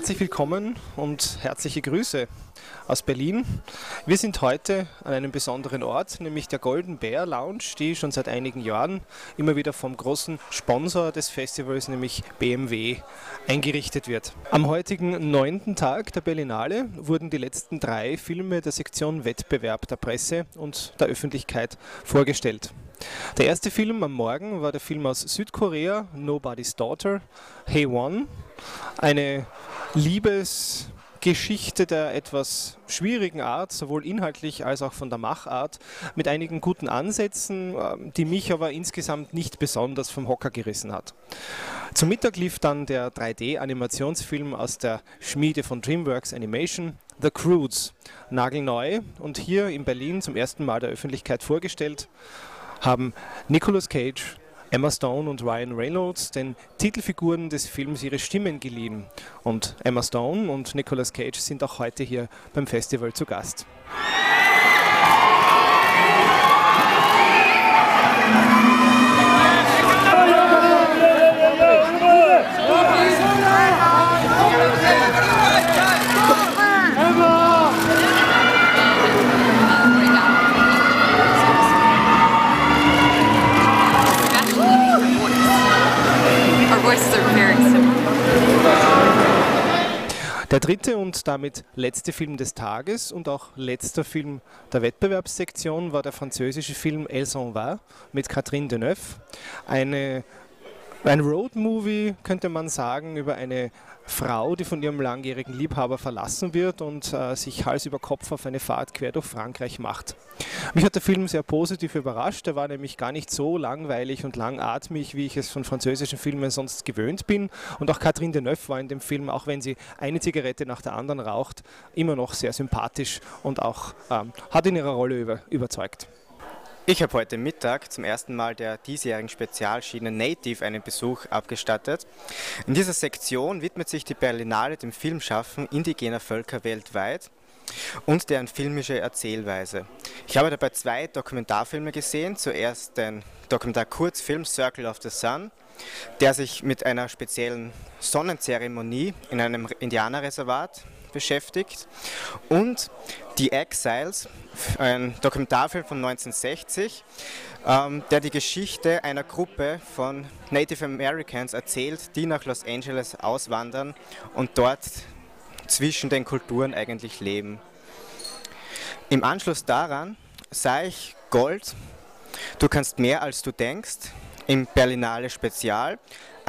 Herzlich willkommen und herzliche Grüße aus Berlin. Wir sind heute an einem besonderen Ort, nämlich der Golden Bear Lounge, die schon seit einigen Jahren immer wieder vom großen Sponsor des Festivals, nämlich BMW, eingerichtet wird. Am heutigen neunten Tag der Berlinale wurden die letzten drei Filme der Sektion Wettbewerb der Presse und der Öffentlichkeit vorgestellt. Der erste Film am Morgen war der Film aus Südkorea, Nobody's Daughter, Hey One, eine Liebesgeschichte der etwas schwierigen Art, sowohl inhaltlich als auch von der Machart, mit einigen guten Ansätzen, ähm, die mich aber insgesamt nicht besonders vom Hocker gerissen hat. Zum Mittag lief dann der 3D-Animationsfilm aus der Schmiede von DreamWorks Animation, The Croods, nagelneu und hier in Berlin zum ersten Mal der Öffentlichkeit vorgestellt haben Nicolas Cage, Emma Stone und Ryan Reynolds den Titelfiguren des Films ihre Stimmen geliehen. Und Emma Stone und Nicolas Cage sind auch heute hier beim Festival zu Gast. Der dritte und damit letzte Film des Tages und auch letzter Film der Wettbewerbssektion war der französische Film Elle s'en va mit Catherine Deneuve. Eine ein Roadmovie könnte man sagen über eine Frau, die von ihrem langjährigen Liebhaber verlassen wird und äh, sich Hals über Kopf auf eine Fahrt quer durch Frankreich macht. Mich hat der Film sehr positiv überrascht. Er war nämlich gar nicht so langweilig und langatmig, wie ich es von französischen Filmen sonst gewöhnt bin. Und auch Catherine Deneuve war in dem Film, auch wenn sie eine Zigarette nach der anderen raucht, immer noch sehr sympathisch und auch ähm, hat in ihrer Rolle über, überzeugt. Ich habe heute Mittag zum ersten Mal der diesjährigen Spezialschiene Native einen Besuch abgestattet. In dieser Sektion widmet sich die Berlinale dem Filmschaffen indigener Völker weltweit und deren filmische Erzählweise. Ich habe dabei zwei Dokumentarfilme gesehen. Zuerst den Dokumentar-Kurzfilm Circle of the Sun, der sich mit einer speziellen Sonnenzeremonie in einem Indianerreservat beschäftigt. Und Die Exiles, ein Dokumentarfilm von 1960, ähm, der die Geschichte einer Gruppe von Native Americans erzählt, die nach Los Angeles auswandern und dort zwischen den Kulturen eigentlich leben. Im Anschluss daran sah ich Gold, du kannst mehr als du denkst, im Berlinale Spezial,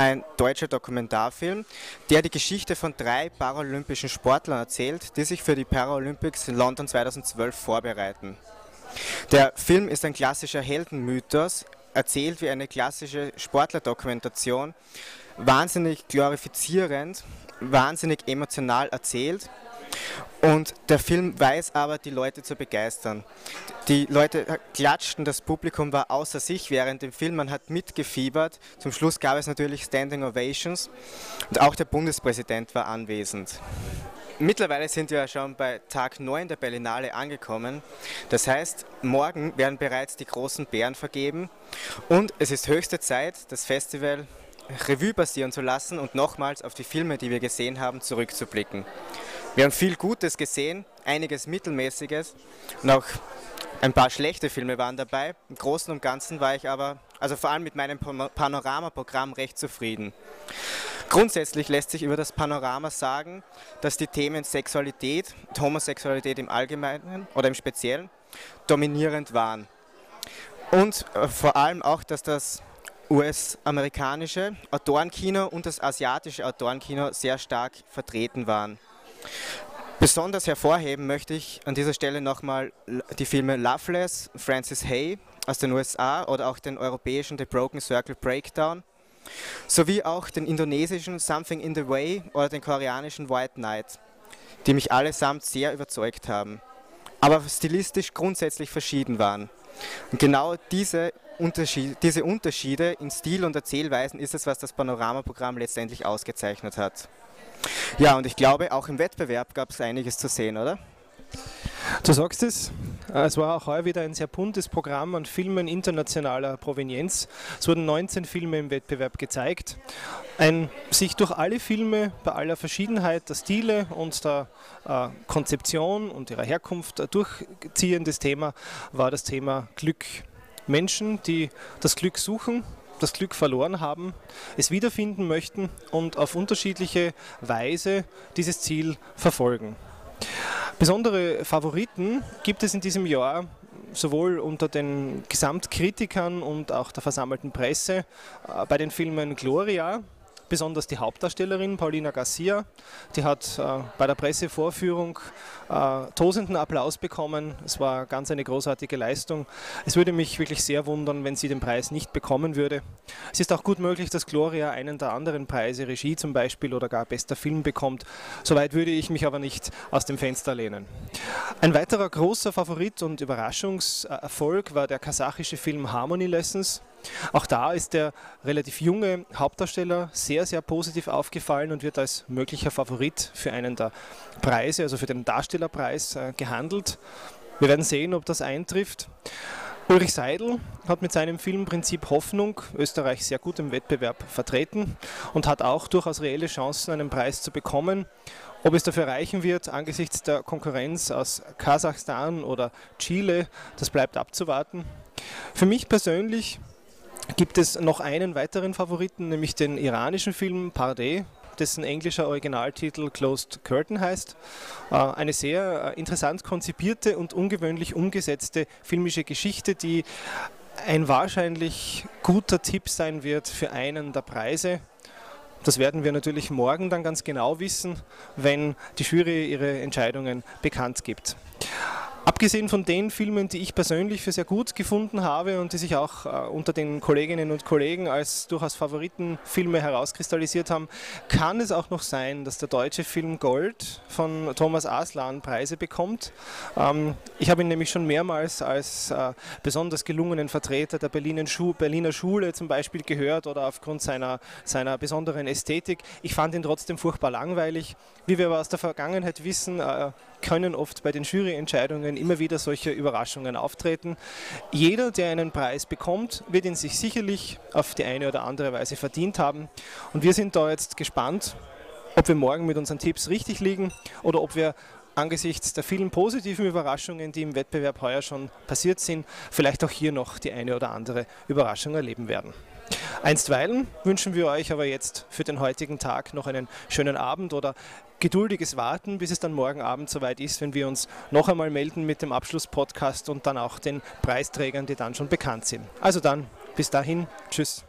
ein deutscher Dokumentarfilm, der die Geschichte von drei paralympischen Sportlern erzählt, die sich für die Paralympics in London 2012 vorbereiten. Der Film ist ein klassischer Heldenmythos, erzählt wie eine klassische Sportlerdokumentation, wahnsinnig glorifizierend, wahnsinnig emotional erzählt und der Film weiß aber, die Leute zu begeistern. Die Leute klatschten, das Publikum war außer sich während dem Film, man hat mitgefiebert. Zum Schluss gab es natürlich Standing Ovations und auch der Bundespräsident war anwesend. Mittlerweile sind wir schon bei Tag 9 der Berlinale angekommen. Das heißt, morgen werden bereits die großen Bären vergeben und es ist höchste Zeit, das Festival Revue passieren zu lassen und nochmals auf die Filme, die wir gesehen haben, zurückzublicken. Wir haben viel Gutes gesehen, einiges Mittelmäßiges und auch ein paar schlechte Filme waren dabei. Im Großen und Ganzen war ich aber, also vor allem mit meinem Panorama-Programm, recht zufrieden. Grundsätzlich lässt sich über das Panorama sagen, dass die Themen Sexualität und Homosexualität im Allgemeinen oder im Speziellen dominierend waren. Und äh, vor allem auch, dass das US-amerikanische Autorenkino und das asiatische Autorenkino sehr stark vertreten waren. Besonders hervorheben möchte ich an dieser Stelle nochmal die Filme Loveless, Francis Hay aus den USA oder auch den europäischen The Broken Circle Breakdown sowie auch den indonesischen Something in the Way oder den koreanischen White Knight, die mich allesamt sehr überzeugt haben, aber stilistisch grundsätzlich verschieden waren. Und genau diese, Unterschied, diese Unterschiede in Stil und Erzählweisen ist es, was das Panoramaprogramm letztendlich ausgezeichnet hat. Ja, und ich glaube, auch im Wettbewerb gab es einiges zu sehen, oder? Du sagst es, Es war auch heuer wieder ein sehr buntes Programm an Filmen internationaler Provenienz. Es wurden 19 Filme im Wettbewerb gezeigt. Ein sich durch alle Filme bei aller Verschiedenheit der Stile und der äh, Konzeption und ihrer Herkunft durchziehendes Thema war das Thema Glück. Menschen, die das Glück suchen, das Glück verloren haben, es wiederfinden möchten und auf unterschiedliche Weise dieses Ziel verfolgen. Besondere Favoriten gibt es in diesem Jahr sowohl unter den Gesamtkritikern und auch der versammelten Presse äh, bei den Filmen Gloria besonders die Hauptdarstellerin Paulina Garcia. Die hat äh, bei der Pressevorführung äh, tosenden Applaus bekommen. Es war ganz eine großartige Leistung. Es würde mich wirklich sehr wundern, wenn sie den Preis nicht bekommen würde. Es ist auch gut möglich, dass Gloria einen der anderen Preise, Regie zum Beispiel oder gar bester Film bekommt. Soweit würde ich mich aber nicht aus dem Fenster lehnen. Ein weiterer großer Favorit und Überraschungserfolg war der kasachische Film Harmony Lessons. Auch da ist der relativ junge Hauptdarsteller sehr, sehr positiv aufgefallen und wird als möglicher Favorit für einen der Preise, also für den Darstellerpreis, äh, gehandelt. Wir werden sehen, ob das eintrifft. Ulrich Seidel hat mit seinem Film Prinzip Hoffnung Österreich sehr gut im Wettbewerb vertreten und hat auch durchaus reelle Chancen, einen Preis zu bekommen. Ob es dafür reichen wird angesichts der Konkurrenz aus Kasachstan oder Chile, das bleibt abzuwarten. Für mich persönlich gibt es noch einen weiteren Favoriten, nämlich den iranischen Film Pardé, dessen englischer Originaltitel Closed Curtain heißt. Äh, eine sehr äh, interessant konzipierte und ungewöhnlich umgesetzte filmische Geschichte, die ein wahrscheinlich guter Tipp sein wird für einen der Preise. Das werden wir natürlich morgen dann ganz genau wissen, wenn die Jury ihre Entscheidungen bekannt gibt. Abgesehen von den Filmen, die ich persönlich für sehr gut gefunden habe und die sich auch äh, unter den Kolleginnen und Kollegen als durchaus Favoritenfilme herauskristallisiert haben, kann es auch noch sein, dass der deutsche Film Gold von Thomas Aslan Preise bekommt. Ähm, ich habe ihn nämlich schon mehrmals als äh, besonders gelungenen Vertreter der Berliner, Schu Berliner Schule zum Beispiel gehört oder aufgrund seiner, seiner besonderen Ästhetik. Ich fand ihn trotzdem furchtbar langweilig. Wie wir aber aus der Vergangenheit wissen, äh, können oft bei den Juryentscheidungen immer wieder solche Überraschungen auftreten. Jeder, der einen Preis bekommt, wird ihn sich sicherlich auf die eine oder andere Weise verdient haben. Und wir sind da jetzt gespannt, ob wir morgen mit unseren Tipps richtig liegen oder ob wir angesichts der vielen positiven Überraschungen, die im Wettbewerb heuer schon passiert sind, vielleicht auch hier noch die eine oder andere Überraschung erleben werden. Einstweilen wünschen wir euch aber jetzt für den heutigen Tag noch einen schönen Abend oder geduldiges Warten, bis es dann morgen Abend soweit ist, wenn wir uns noch einmal melden mit dem Abschlusspodcast und dann auch den Preisträgern, die dann schon bekannt sind. Also dann, bis dahin, tschüss.